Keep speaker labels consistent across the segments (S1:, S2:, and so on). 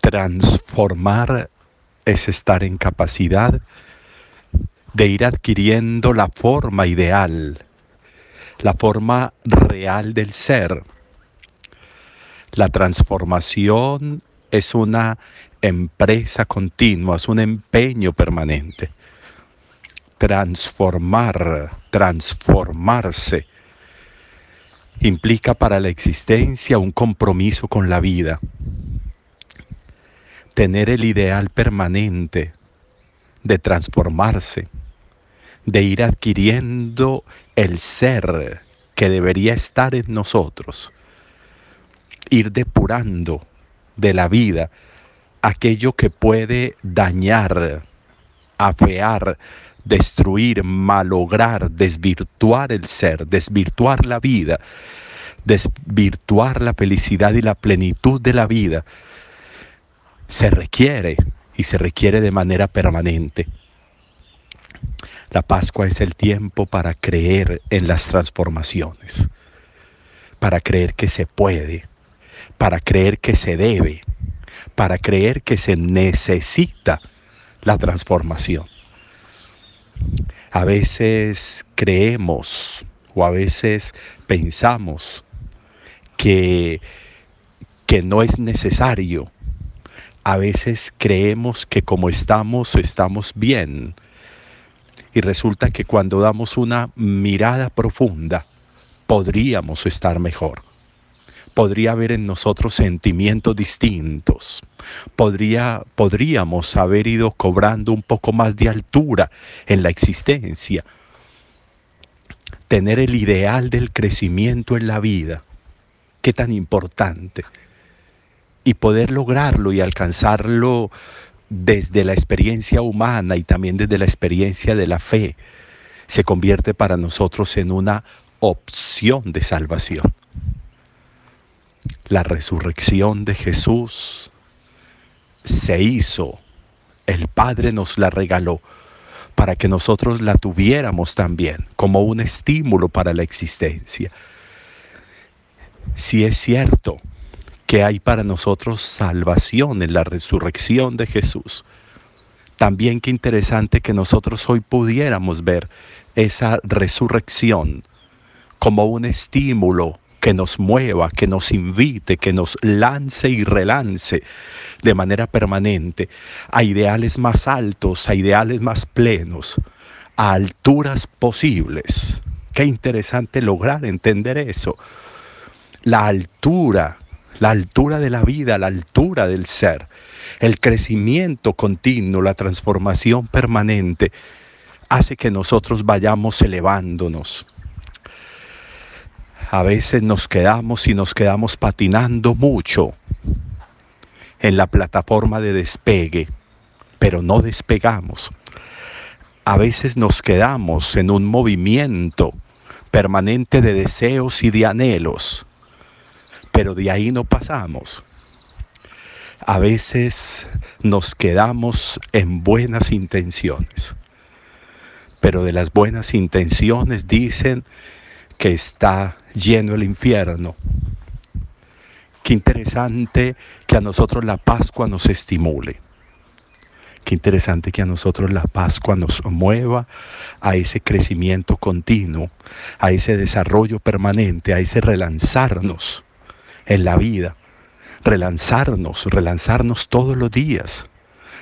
S1: Transformar es estar en capacidad de ir adquiriendo la forma ideal, la forma real del ser. La transformación es una empresa continua, es un empeño permanente. Transformar, transformarse, implica para la existencia un compromiso con la vida. Tener el ideal permanente de transformarse, de ir adquiriendo el ser que debería estar en nosotros, ir depurando de la vida aquello que puede dañar, afear, destruir, malograr, desvirtuar el ser, desvirtuar la vida, desvirtuar la felicidad y la plenitud de la vida, se requiere y se requiere de manera permanente. La Pascua es el tiempo para creer en las transformaciones, para creer que se puede, para creer que se debe, para creer que se necesita la transformación. A veces creemos o a veces pensamos que, que no es necesario. A veces creemos que como estamos, estamos bien. Y resulta que cuando damos una mirada profunda, podríamos estar mejor podría haber en nosotros sentimientos distintos. Podría, podríamos haber ido cobrando un poco más de altura en la existencia. Tener el ideal del crecimiento en la vida. Qué tan importante. Y poder lograrlo y alcanzarlo desde la experiencia humana y también desde la experiencia de la fe, se convierte para nosotros en una opción de salvación la resurrección de Jesús se hizo, el Padre nos la regaló para que nosotros la tuviéramos también como un estímulo para la existencia. Si es cierto que hay para nosotros salvación en la resurrección de Jesús, también qué interesante que nosotros hoy pudiéramos ver esa resurrección como un estímulo que nos mueva, que nos invite, que nos lance y relance de manera permanente a ideales más altos, a ideales más plenos, a alturas posibles. Qué interesante lograr entender eso. La altura, la altura de la vida, la altura del ser, el crecimiento continuo, la transformación permanente, hace que nosotros vayamos elevándonos, a veces nos quedamos y nos quedamos patinando mucho en la plataforma de despegue, pero no despegamos. A veces nos quedamos en un movimiento permanente de deseos y de anhelos, pero de ahí no pasamos. A veces nos quedamos en buenas intenciones, pero de las buenas intenciones dicen que está lleno el infierno. Qué interesante que a nosotros la Pascua nos estimule. Qué interesante que a nosotros la Pascua nos mueva a ese crecimiento continuo, a ese desarrollo permanente, a ese relanzarnos en la vida, relanzarnos, relanzarnos todos los días,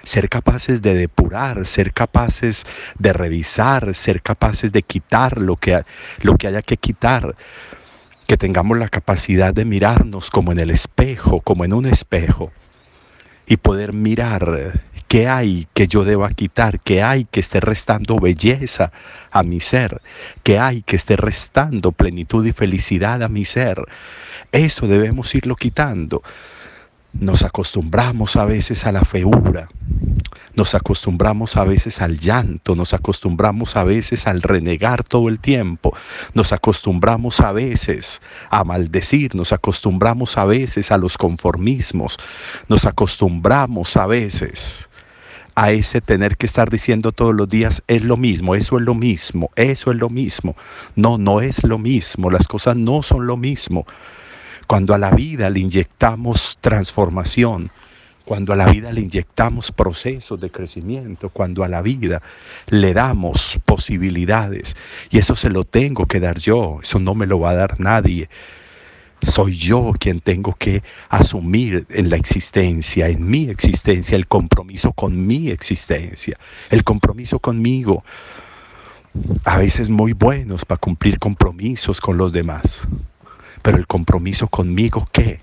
S1: ser capaces de depurar, ser capaces de revisar, ser capaces de quitar lo que, lo que haya que quitar, que tengamos la capacidad de mirarnos como en el espejo, como en un espejo, y poder mirar qué hay que yo deba quitar, qué hay que esté restando belleza a mi ser, qué hay que esté restando plenitud y felicidad a mi ser. Eso debemos irlo quitando. Nos acostumbramos a veces a la feura, nos acostumbramos a veces al llanto, nos acostumbramos a veces al renegar todo el tiempo, nos acostumbramos a veces a maldecir, nos acostumbramos a veces a los conformismos, nos acostumbramos a veces a ese tener que estar diciendo todos los días es lo mismo, eso es lo mismo, eso es lo mismo. No, no es lo mismo, las cosas no son lo mismo. Cuando a la vida le inyectamos transformación, cuando a la vida le inyectamos procesos de crecimiento, cuando a la vida le damos posibilidades. Y eso se lo tengo que dar yo, eso no me lo va a dar nadie. Soy yo quien tengo que asumir en la existencia, en mi existencia, el compromiso con mi existencia, el compromiso conmigo. A veces muy buenos para cumplir compromisos con los demás, pero el compromiso conmigo, ¿qué?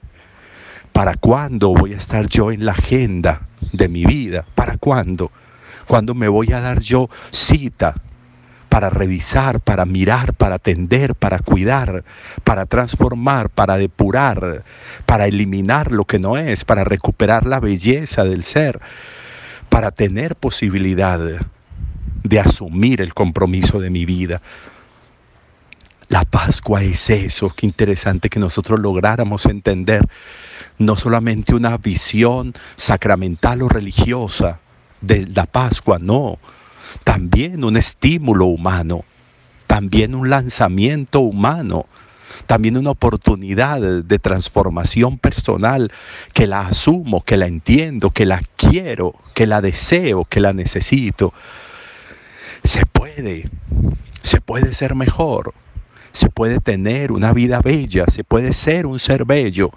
S1: ¿Para cuándo voy a estar yo en la agenda de mi vida? ¿Para cuándo? ¿Cuándo me voy a dar yo cita para revisar, para mirar, para atender, para cuidar, para transformar, para depurar, para eliminar lo que no es, para recuperar la belleza del ser, para tener posibilidad de asumir el compromiso de mi vida? La Pascua es eso, qué interesante que nosotros lográramos entender no solamente una visión sacramental o religiosa de la Pascua, no, también un estímulo humano, también un lanzamiento humano, también una oportunidad de transformación personal que la asumo, que la entiendo, que la quiero, que la deseo, que la necesito. Se puede, se puede ser mejor, se puede tener una vida bella, se puede ser un ser bello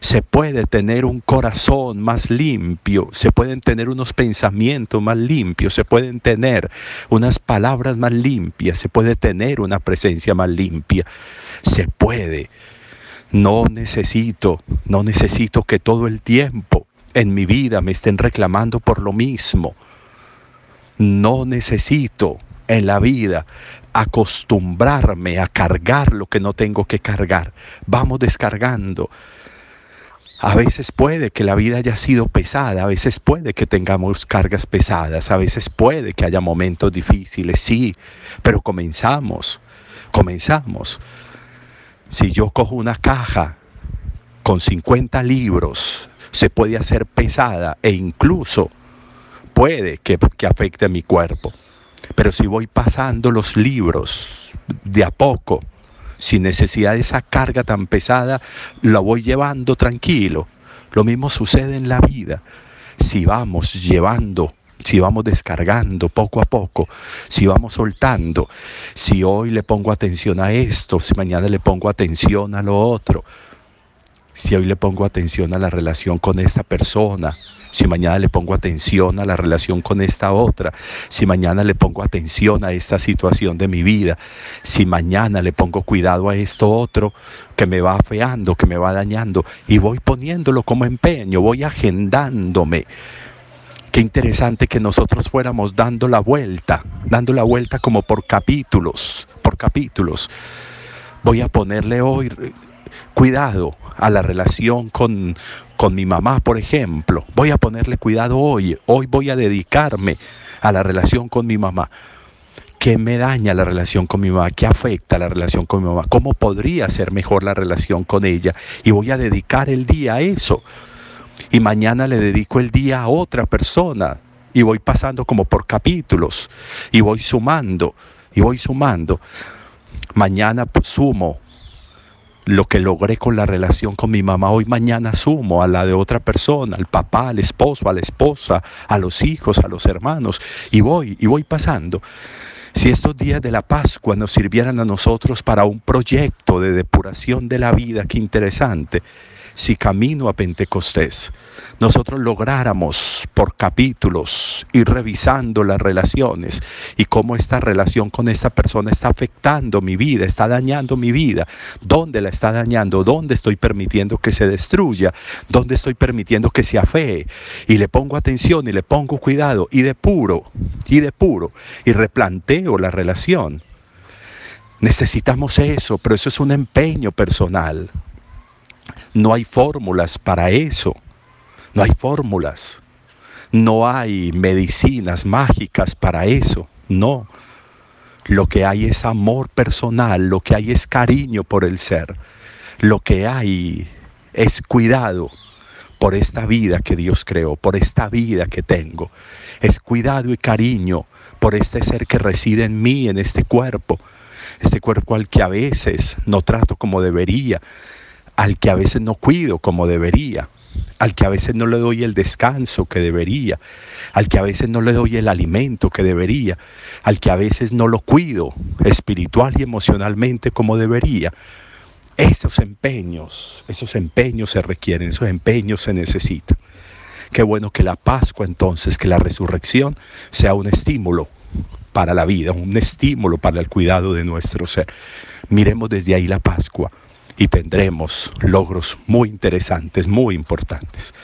S1: se puede tener un corazón más limpio, se pueden tener unos pensamientos más limpios, se pueden tener unas palabras más limpias, se puede tener una presencia más limpia, se puede. No necesito, no necesito que todo el tiempo en mi vida me estén reclamando por lo mismo. No necesito en la vida acostumbrarme a cargar lo que no tengo que cargar. Vamos descargando a veces puede que la vida haya sido pesada, a veces puede que tengamos cargas pesadas, a veces puede que haya momentos difíciles, sí, pero comenzamos, comenzamos. Si yo cojo una caja con 50 libros, se puede hacer pesada e incluso puede que, que afecte a mi cuerpo. Pero si voy pasando los libros de a poco, sin necesidad de esa carga tan pesada, la voy llevando tranquilo. Lo mismo sucede en la vida. Si vamos llevando, si vamos descargando poco a poco, si vamos soltando, si hoy le pongo atención a esto, si mañana le pongo atención a lo otro, si hoy le pongo atención a la relación con esta persona, si mañana le pongo atención a la relación con esta otra, si mañana le pongo atención a esta situación de mi vida, si mañana le pongo cuidado a esto otro que me va afeando, que me va dañando, y voy poniéndolo como empeño, voy agendándome. Qué interesante que nosotros fuéramos dando la vuelta, dando la vuelta como por capítulos, por capítulos. Voy a ponerle hoy cuidado a la relación con, con mi mamá, por ejemplo. Voy a ponerle cuidado hoy. Hoy voy a dedicarme a la relación con mi mamá. ¿Qué me daña la relación con mi mamá? ¿Qué afecta la relación con mi mamá? ¿Cómo podría ser mejor la relación con ella? Y voy a dedicar el día a eso. Y mañana le dedico el día a otra persona. Y voy pasando como por capítulos. Y voy sumando. Y voy sumando. Mañana sumo lo que logré con la relación con mi mamá, hoy mañana sumo a la de otra persona, al papá, al esposo, a la esposa, a los hijos, a los hermanos, y voy, y voy pasando. Si estos días de la Pascua nos sirvieran a nosotros para un proyecto de depuración de la vida, qué interesante, si camino a Pentecostés nosotros lográramos por capítulos ir revisando las relaciones y cómo esta relación con esta persona está afectando mi vida, está dañando mi vida, dónde la está dañando, dónde estoy permitiendo que se destruya, dónde estoy permitiendo que se afee y le pongo atención y le pongo cuidado y de puro y de puro y replanteo la relación. Necesitamos eso, pero eso es un empeño personal. No hay fórmulas para eso. No hay fórmulas. No hay medicinas mágicas para eso. No. Lo que hay es amor personal, lo que hay es cariño por el ser. Lo que hay es cuidado por esta vida que Dios creó, por esta vida que tengo. Es cuidado y cariño por este ser que reside en mí, en este cuerpo. Este cuerpo al que a veces no trato como debería, al que a veces no cuido como debería al que a veces no le doy el descanso que debería, al que a veces no le doy el alimento que debería, al que a veces no lo cuido espiritual y emocionalmente como debería. Esos empeños, esos empeños se requieren, esos empeños se necesitan. Qué bueno que la Pascua entonces, que la resurrección sea un estímulo para la vida, un estímulo para el cuidado de nuestro ser. Miremos desde ahí la Pascua y tendremos logros muy interesantes, muy importantes.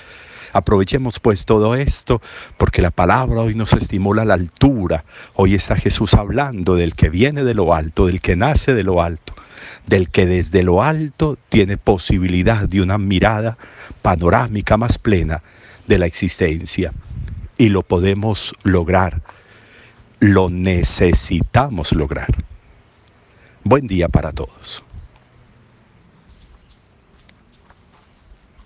S1: Aprovechemos pues todo esto porque la palabra hoy nos estimula a la altura. Hoy está Jesús hablando del que viene de lo alto, del que nace de lo alto, del que desde lo alto tiene posibilidad de una mirada panorámica más plena de la existencia. Y lo podemos lograr, lo necesitamos lograr. Buen día para todos.